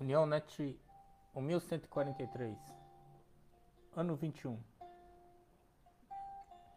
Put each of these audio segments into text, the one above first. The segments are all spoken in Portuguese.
União Net 1143, ano 21.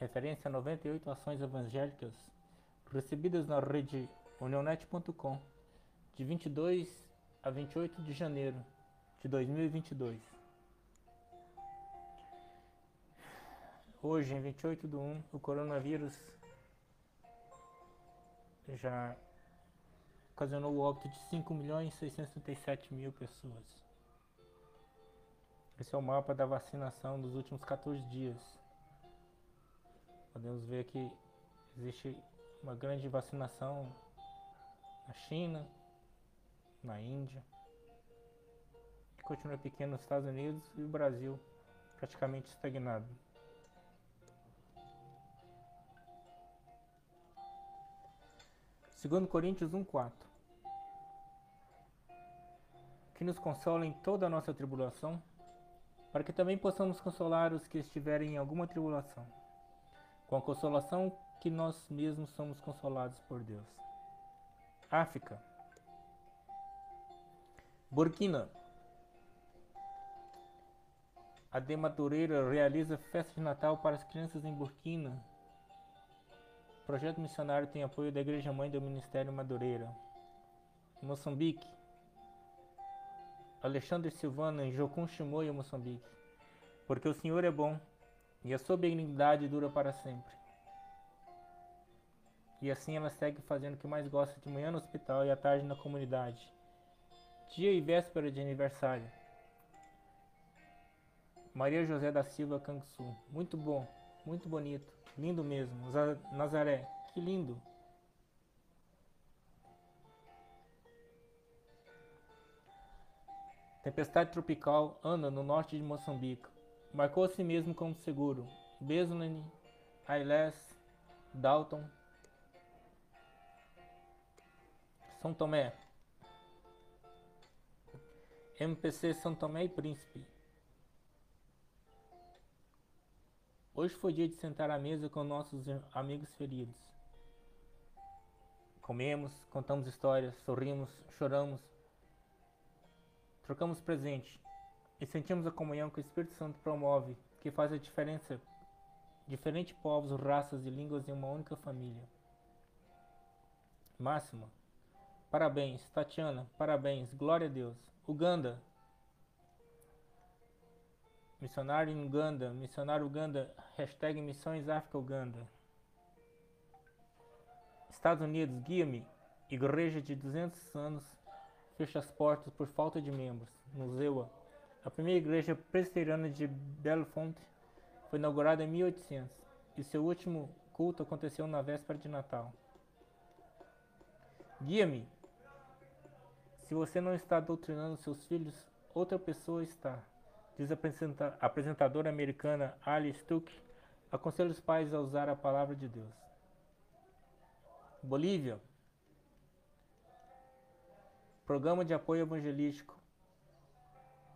Referência a 98 ações evangélicas recebidas na rede unionet.com de 22 a 28 de janeiro de 2022. Hoje, em 28 de 1, o coronavírus já ocasionou o óbito de 5 milhões 637 mil pessoas. Esse é o mapa da vacinação dos últimos 14 dias. Podemos ver que existe uma grande vacinação na China, na Índia, que continua pequeno nos Estados Unidos e o Brasil praticamente estagnado. Segundo Coríntios 1:4 Que nos consola em toda a nossa tribulação, para que também possamos consolar os que estiverem em alguma tribulação, com a consolação que nós mesmos somos consolados por Deus. África. Burkina. A de Madureira realiza festa de Natal para as crianças em Burkina o projeto missionário tem apoio da Igreja Mãe do Ministério Madureira. Moçambique. Alexandre Silvana em Jocum Chimoio, Moçambique. Porque o Senhor é bom e a sua benignidade dura para sempre. E assim ela segue fazendo o que mais gosta de manhã no hospital e à tarde na comunidade. Dia e véspera de aniversário. Maria José da Silva Canguçu. Muito bom, muito bonito. Lindo mesmo. Nazaré, que lindo. Tempestade tropical Ana no norte de Moçambique. Marcou a si mesmo como seguro. Beslane, Ailes, Dalton, São Tomé. MPC São Tomé e Príncipe. Hoje foi dia de sentar à mesa com nossos amigos feridos. Comemos, contamos histórias, sorrimos, choramos, trocamos presente e sentimos a comunhão que o Espírito Santo promove, que faz a diferença diferentes povos, raças e línguas em uma única família. Máxima, parabéns. Tatiana, parabéns. Glória a Deus. Uganda, Missionário em Uganda, missionário Uganda, hashtag Missões África Uganda. Estados Unidos, guia-me. Igreja de 200 anos fecha as portas por falta de membros. Museu. A primeira igreja presbiteriana de Bellefonte foi inaugurada em 1800 e seu último culto aconteceu na véspera de Natal. Guia-me. Se você não está doutrinando seus filhos, outra pessoa está diz a apresentadora americana Ali Stuck, aconselha os pais a usar a palavra de Deus. Bolívia. Programa de apoio evangelístico.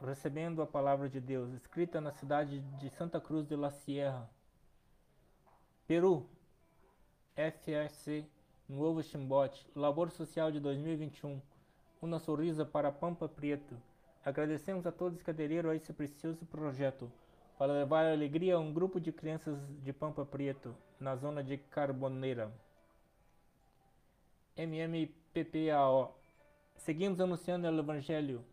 Recebendo a palavra de Deus, escrita na cidade de Santa Cruz de la Sierra. Peru. FSC Novo Chimbote. Labor Social de 2021. Uma sorrisa para Pampa Preto. Agradecemos a todos que aderiram a esse precioso projeto para levar alegria a um grupo de crianças de Pampa Preto, na zona de Carboneira. MMPPAO. Seguimos anunciando o Evangelho.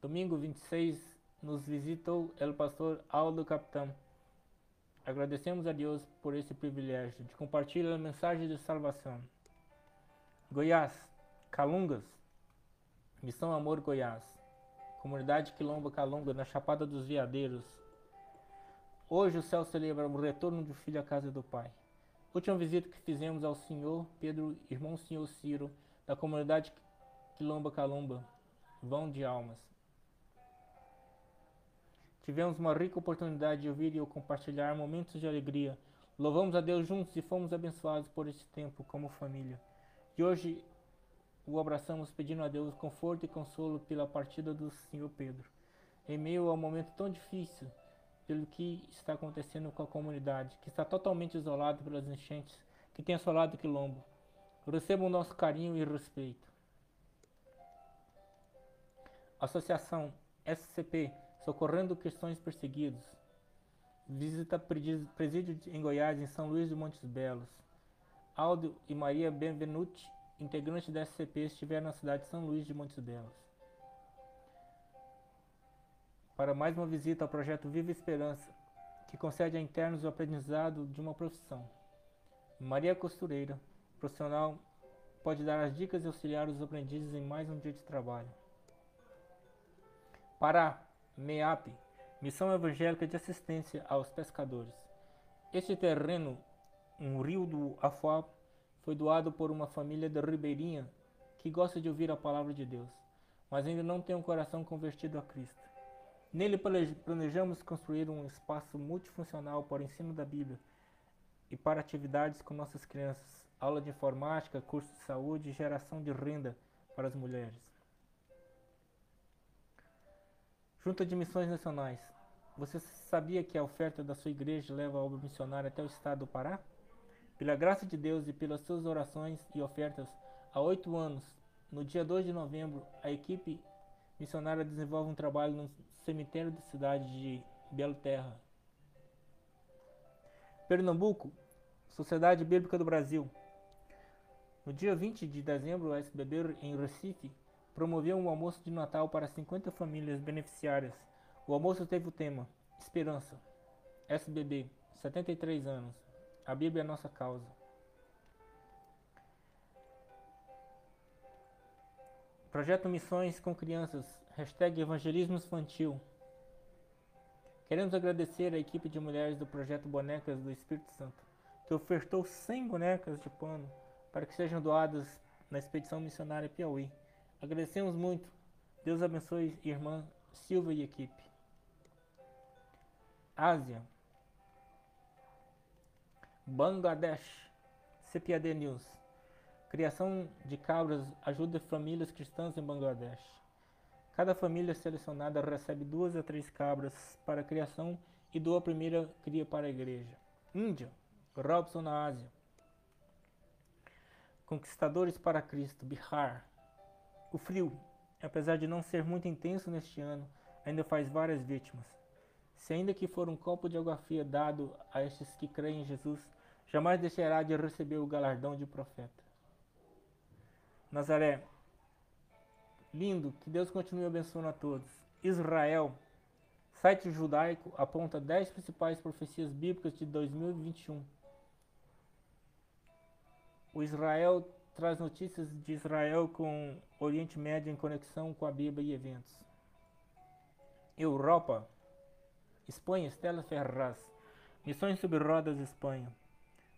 Domingo 26 nos visitou o pastor Aldo Capitão. Agradecemos a Deus por esse privilégio de compartilhar a mensagem de salvação. Goiás, Calungas, Missão Amor Goiás comunidade Quilombo Calunga, na Chapada dos Veadeiros. Hoje o céu celebra o retorno do filho à casa do pai. Última visita que fizemos ao senhor Pedro, irmão senhor Ciro, da comunidade Quilomba Calumba, vão de almas. Tivemos uma rica oportunidade de ouvir e compartilhar momentos de alegria. Louvamos a Deus juntos e fomos abençoados por esse tempo como família. E hoje o abraçamos pedindo a Deus conforto e consolo pela partida do Senhor Pedro. Em meio ao momento tão difícil, pelo que está acontecendo com a comunidade, que está totalmente isolada pelas enchentes que tem assolado o quilombo. Receba o nosso carinho e respeito. Associação SCP Socorrendo Cristãos Perseguidos. Visita presídio em Goiás, em São Luís de Montes Belos. Aldo e Maria Benvenuti, integrantes da SCP, estiveram na cidade de São Luís de Montes Belos. Para mais uma visita ao projeto Viva Esperança, que concede a internos o aprendizado de uma profissão. Maria Costureira, profissional, pode dar as dicas e auxiliar os aprendizes em mais um dia de trabalho. Pará, MEAP, Missão Evangélica de Assistência aos Pescadores. Este terreno, um rio do Afuá, foi doado por uma família de Ribeirinha que gosta de ouvir a palavra de Deus, mas ainda não tem um coração convertido a Cristo. Nele planejamos construir um espaço multifuncional para o ensino da Bíblia e para atividades com nossas crianças, aula de informática, curso de saúde e geração de renda para as mulheres. Junta de Missões Nacionais. Você sabia que a oferta da sua igreja leva a obra missionária até o estado do Pará? Pela graça de Deus e pelas suas orações e ofertas, há oito anos, no dia 2 de novembro, a equipe missionária desenvolve um trabalho no cemitério da cidade de Belo Terra. Pernambuco, Sociedade Bíblica do Brasil. No dia 20 de dezembro, o SBB em Recife promoveu um almoço de Natal para 50 famílias beneficiárias o almoço teve o tema Esperança. SBB, 73 anos. A Bíblia é nossa causa. Projeto Missões com Crianças. Hashtag Evangelismo Infantil. Queremos agradecer a equipe de mulheres do projeto Bonecas do Espírito Santo, que ofertou 100 bonecas de pano para que sejam doadas na expedição missionária Piauí. Agradecemos muito. Deus abençoe irmã Silva e equipe. Ásia, Bangladesh, CPAD News. Criação de cabras ajuda famílias cristãs em Bangladesh. Cada família selecionada recebe duas a três cabras para criação e doa a primeira cria para a igreja. Índia, Robson na Ásia. Conquistadores para Cristo, Bihar. O frio, apesar de não ser muito intenso neste ano, ainda faz várias vítimas. Se ainda que for um copo de água fria dado a estes que creem em Jesus, jamais deixará de receber o galardão de profeta. Nazaré, lindo, que Deus continue abençoando a todos. Israel, site judaico aponta 10 principais profecias bíblicas de 2021. O Israel traz notícias de Israel com Oriente Médio em conexão com a Bíblia e eventos. Europa, Espanha, Estela Ferraz. Missões sobre rodas, Espanha.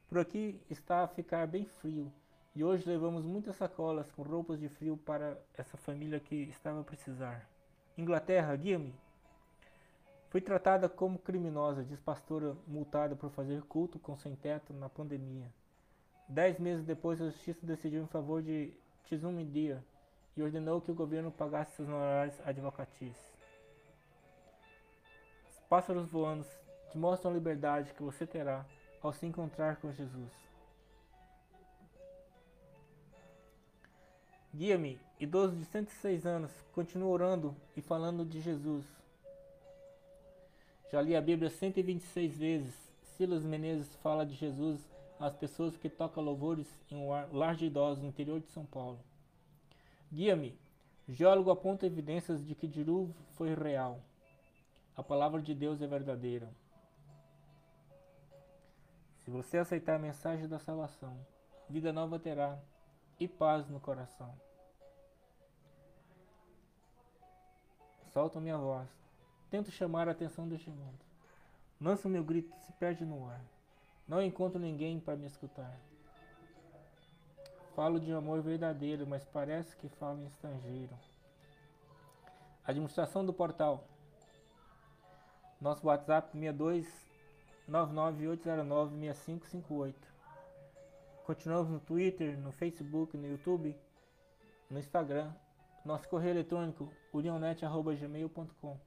Por aqui está a ficar bem frio e hoje levamos muitas sacolas com roupas de frio para essa família que estava a precisar. Inglaterra, guia-me. Fui tratada como criminosa, diz pastora multada por fazer culto com sem teto na pandemia. Dez meses depois, a justiça decidiu em favor de Tizum Dia e ordenou que o governo pagasse seus honorários advocatícios. Pássaros voando te mostram a liberdade que você terá ao se encontrar com Jesus. Guia-me, idoso de 106 anos, continua orando e falando de Jesus. Já li a Bíblia 126 vezes. Silas Menezes fala de Jesus às pessoas que tocam louvores em um lar de idosos no interior de São Paulo. Guia-me, geólogo aponta evidências de que dilúvio foi real. A palavra de Deus é verdadeira. Se você aceitar a mensagem da salvação, vida nova terá e paz no coração. Solto minha voz. Tento chamar a atenção deste mundo. Lanço meu grito, se perde no ar. Não encontro ninguém para me escutar. Falo de amor verdadeiro, mas parece que falo em estrangeiro. Administração do portal nosso WhatsApp 62 998096558. Continuamos no Twitter, no Facebook, no YouTube, no Instagram. Nosso correio eletrônico unionet.gmail.com.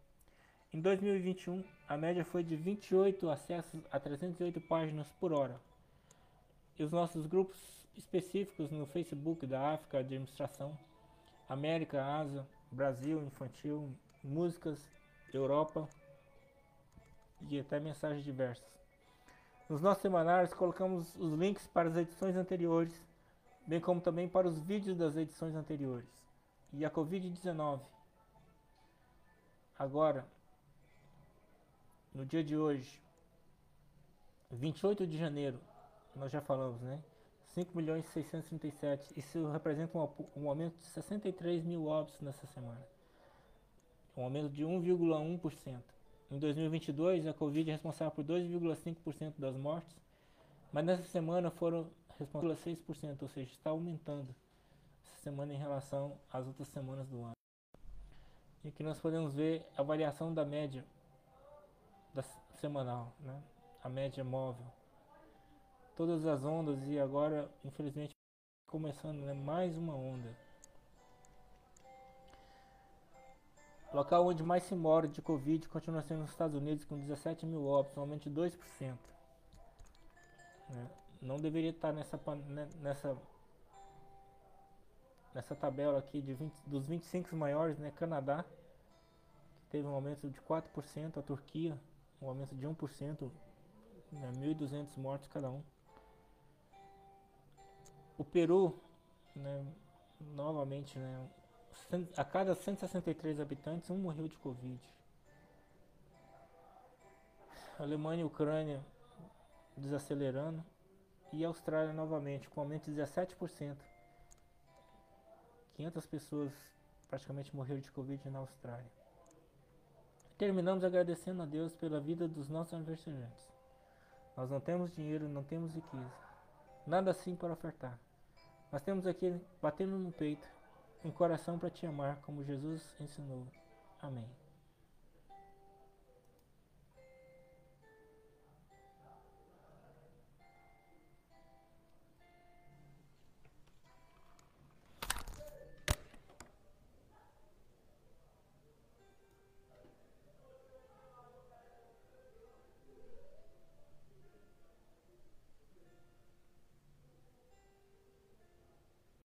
Em 2021, a média foi de 28 acessos a 308 páginas por hora. E os nossos grupos específicos no Facebook da África Administração, América, Asa, Brasil, infantil, músicas, Europa e até mensagens diversas. Nos nossos semanários colocamos os links para as edições anteriores, bem como também para os vídeos das edições anteriores. E a Covid-19. Agora, no dia de hoje, 28 de janeiro, nós já falamos, né? 5 milhões e 637. Isso representa um, um aumento de 63 mil óbitos nessa semana. Um aumento de 1,1%. Em 2022, a Covid é responsável por 2,5% das mortes, mas nessa semana foram responsáveis por 6%, ou seja, está aumentando essa semana em relação às outras semanas do ano. E aqui nós podemos ver a variação da média da semanal, né? a média móvel todas as ondas e agora, infelizmente, começando né, mais uma onda. Local onde mais se mora de Covid continua sendo nos Estados Unidos com 17 mil óbitos, de 2%. Né? Não deveria estar nessa, né, nessa, nessa tabela aqui de 20, dos 25 maiores, né? Canadá, que teve um aumento de 4%, a Turquia, um aumento de 1%, né, 1.200 mortos cada um. O Peru, né, novamente, né, a cada 163 habitantes, um morreu de Covid. Alemanha e Ucrânia desacelerando. E Austrália novamente, com aumento de 17%. 500 pessoas praticamente morreram de Covid na Austrália. Terminamos agradecendo a Deus pela vida dos nossos aniversariantes. Nós não temos dinheiro, não temos riqueza. Nada assim para ofertar. Nós temos aqui, batendo no peito, um coração para te amar, como Jesus ensinou. Amém.